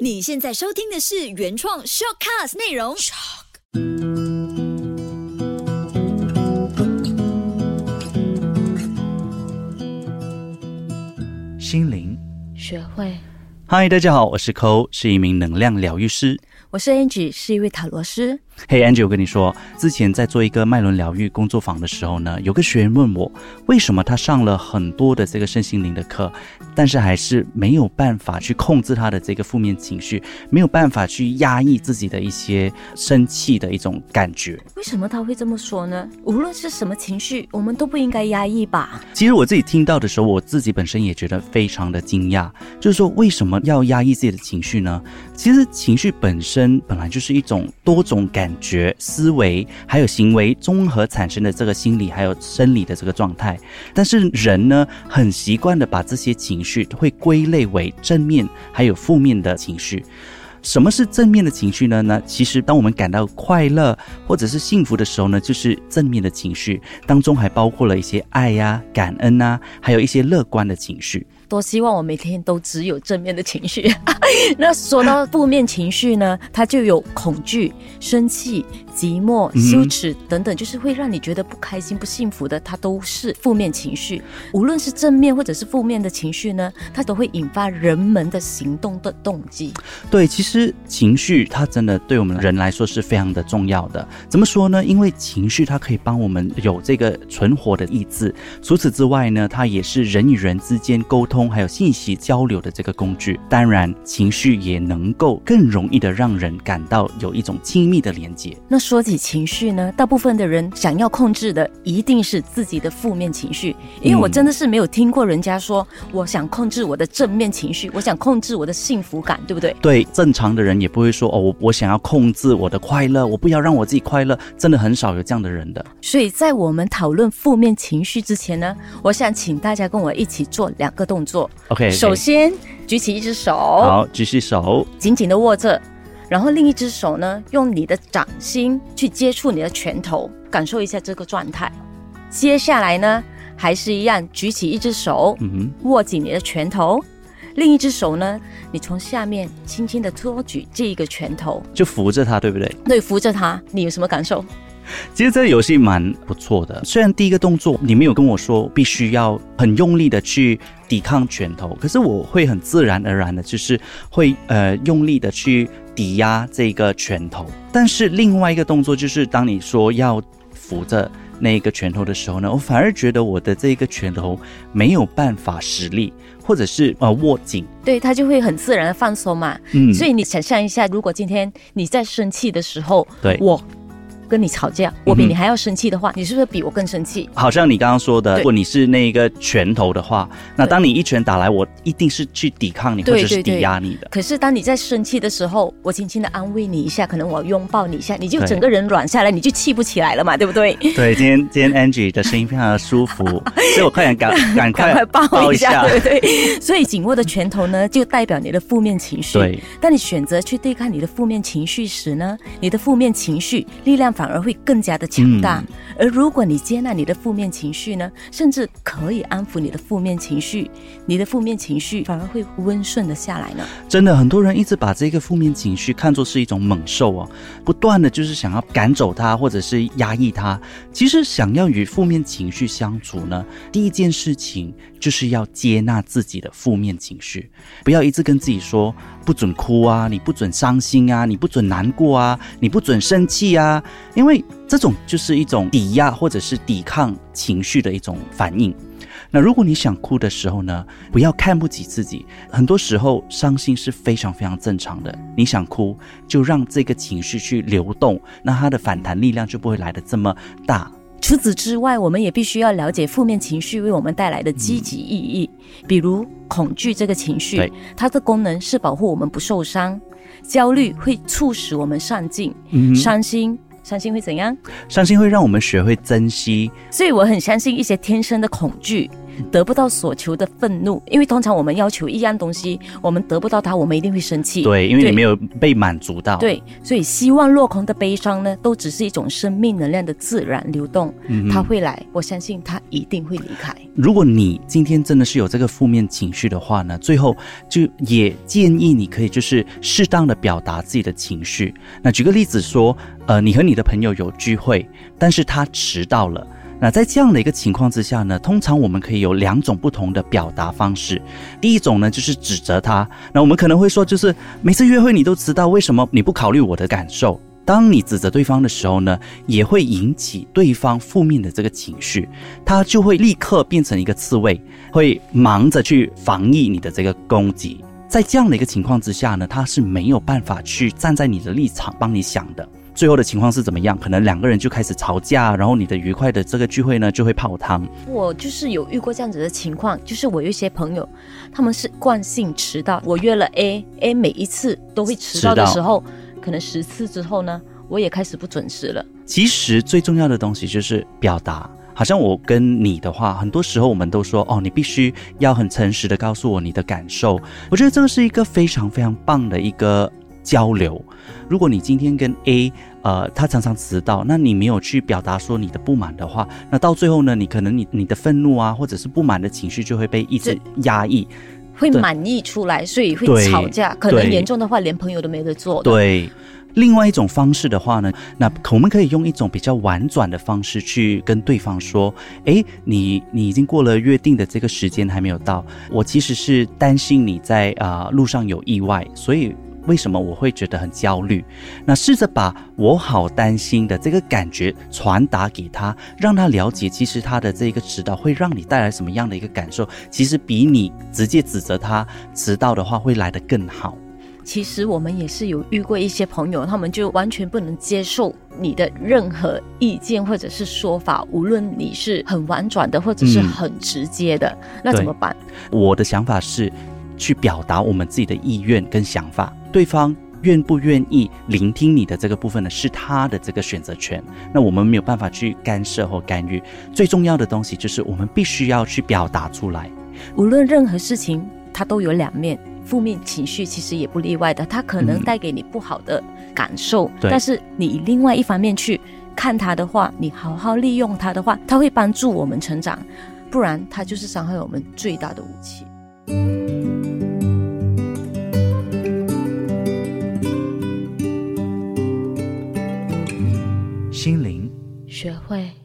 你现在收听的是原创 shortcast 内容。心灵，学会。嗨，大家好，我是 Cole，是一名能量疗愈师。我是 Angie，是一位塔罗师。嘿，Angie，我跟你说，之前在做一个脉轮疗愈工作坊的时候呢，有个学员问我，为什么他上了很多的这个身心灵的课，但是还是没有办法去控制他的这个负面情绪，没有办法去压抑自己的一些生气的一种感觉。为什么他会这么说呢？无论是什么情绪，我们都不应该压抑吧？其实我自己听到的时候，我自己本身也觉得非常的惊讶，就是说为什么要压抑自己的情绪呢？其实情绪本身。本来就是一种多种感感觉、思维还有行为综合产生的这个心理还有生理的这个状态，但是人呢，很习惯的把这些情绪会归类为正面还有负面的情绪。什么是正面的情绪呢？那其实当我们感到快乐或者是幸福的时候呢，就是正面的情绪，当中还包括了一些爱呀、感恩呐，还有一些乐观的情绪。多希望我每天都只有正面的情绪。那说到负面情绪呢，它就有恐惧、生气、寂寞、羞耻等等，就是会让你觉得不开心、不幸福的，它都是负面情绪。无论是正面或者是负面的情绪呢，它都会引发人们的行动的动机。对，其实情绪它真的对我们人来说是非常的重要的。怎么说呢？因为情绪它可以帮我们有这个存活的意志。除此之外呢，它也是人与人之间沟通。通还有信息交流的这个工具，当然情绪也能够更容易的让人感到有一种亲密的连接。那说起情绪呢，大部分的人想要控制的一定是自己的负面情绪，因为我真的是没有听过人家说我想控制我的正面情绪，我想控制我的幸福感，对不对？对，正常的人也不会说哦，我我想要控制我的快乐，我不要让我自己快乐，真的很少有这样的人的。所以在我们讨论负面情绪之前呢，我想请大家跟我一起做两个动。做 OK，首先举起一只手，好，举起手，紧紧的握着，然后另一只手呢，用你的掌心去接触你的拳头，感受一下这个状态。接下来呢，还是一样，举起一只手，嗯哼，握紧你的拳头，另一只手呢，你从下面轻轻的托举这一个拳头，就扶着它，对不对？对，扶着它，你有什么感受？其实这个游戏蛮不错的，虽然第一个动作你没有跟我说必须要很用力的去抵抗拳头，可是我会很自然而然的，就是会呃用力的去抵压这个拳头。但是另外一个动作就是，当你说要扶着那个拳头的时候呢，我反而觉得我的这个拳头没有办法实力，或者是呃握紧，对它就会很自然的放松嘛。嗯，所以你想象一下，如果今天你在生气的时候，对我。跟你吵架，我比你还要生气的话，你是不是比我更生气？好像你刚刚说的，如果你是那个拳头的话，那当你一拳打来，我一定是去抵抗你，或者是抵压你的。可是当你在生气的时候，我轻轻的安慰你一下，可能我拥抱你一下，你就整个人软下来，你就气不起来了嘛，对不对？对，今天 今天 Angie 的声音非常的舒服，所以我快点赶 赶快抱一下，对不对？所以紧握的拳头呢，就代表你的负面情绪。对，当你选择去对抗你的负面情绪时呢，你的负面情绪力量。反而会更加的强大，而如果你接纳你的负面情绪呢，甚至可以安抚你的负面情绪，你的负面情绪反而会温顺的下来呢。真的，很多人一直把这个负面情绪看作是一种猛兽哦，不断的就是想要赶走它，或者是压抑它。其实，想要与负面情绪相处呢，第一件事情就是要接纳自己的负面情绪，不要一直跟自己说不准哭啊，你不准伤心啊，你不准难过啊，你不准生气啊。因为这种就是一种抵压或者是抵抗情绪的一种反应。那如果你想哭的时候呢，不要看不起自己。很多时候伤心是非常非常正常的。你想哭，就让这个情绪去流动，那它的反弹力量就不会来的这么大。除此之外，我们也必须要了解负面情绪为我们带来的积极意义。比如恐惧这个情绪，它的功能是保护我们不受伤；焦虑会促使我们上进；伤心。伤心会怎样？伤心会让我们学会珍惜，所以我很相信一些天生的恐惧，得不到所求的愤怒，因为通常我们要求一样东西，我们得不到它，我们一定会生气。对，因为你没有被满足到。对，所以希望落空的悲伤呢，都只是一种生命能量的自然流动，它会来，我相信它一定会离开。如果你今天真的是有这个负面情绪的话呢，最后就也建议你可以就是适当的表达自己的情绪。那举个例子说，呃，你和你的朋友有聚会，但是他迟到了。那在这样的一个情况之下呢，通常我们可以有两种不同的表达方式。第一种呢，就是指责他。那我们可能会说，就是每次约会你都迟到，为什么你不考虑我的感受？当你指责对方的时候呢，也会引起对方负面的这个情绪，他就会立刻变成一个刺猬，会忙着去防御你的这个攻击。在这样的一个情况之下呢，他是没有办法去站在你的立场帮你想的。最后的情况是怎么样？可能两个人就开始吵架，然后你的愉快的这个聚会呢就会泡汤。我就是有遇过这样子的情况，就是我有一些朋友，他们是惯性迟到。我约了 A，A 每一次都会迟到的时候，可能十次之后呢，我也开始不准时了。其实最重要的东西就是表达。好像我跟你的话，很多时候我们都说哦，你必须要很诚实的告诉我你的感受。我觉得这个是一个非常非常棒的一个。交流，如果你今天跟 A，呃，他常常迟到，那你没有去表达说你的不满的话，那到最后呢，你可能你你的愤怒啊，或者是不满的情绪就会被一直压抑，会满溢出来，所以会吵架，可能严重的话连朋友都没得做。对，另外一种方式的话呢，那我们可以用一种比较婉转的方式去跟对方说，哎，你你已经过了约定的这个时间还没有到，我其实是担心你在啊路上有意外，所以。为什么我会觉得很焦虑？那试着把我好担心的这个感觉传达给他，让他了解，其实他的这个迟到会让你带来什么样的一个感受，其实比你直接指责他迟到的话会来得更好。其实我们也是有遇过一些朋友，他们就完全不能接受你的任何意见或者是说法，无论你是很婉转的或者是很直接的，那怎么办？我的想法是。去表达我们自己的意愿跟想法，对方愿不愿意聆听你的这个部分呢？是他的这个选择权。那我们没有办法去干涉或干预。最重要的东西就是我们必须要去表达出来。无论任何事情，它都有两面，负面情绪其实也不例外的。它可能带给你不好的感受，但是你另外一方面去看它的话，你好好利用它的话，它会帮助我们成长。不然，它就是伤害我们最大的武器。心灵学会。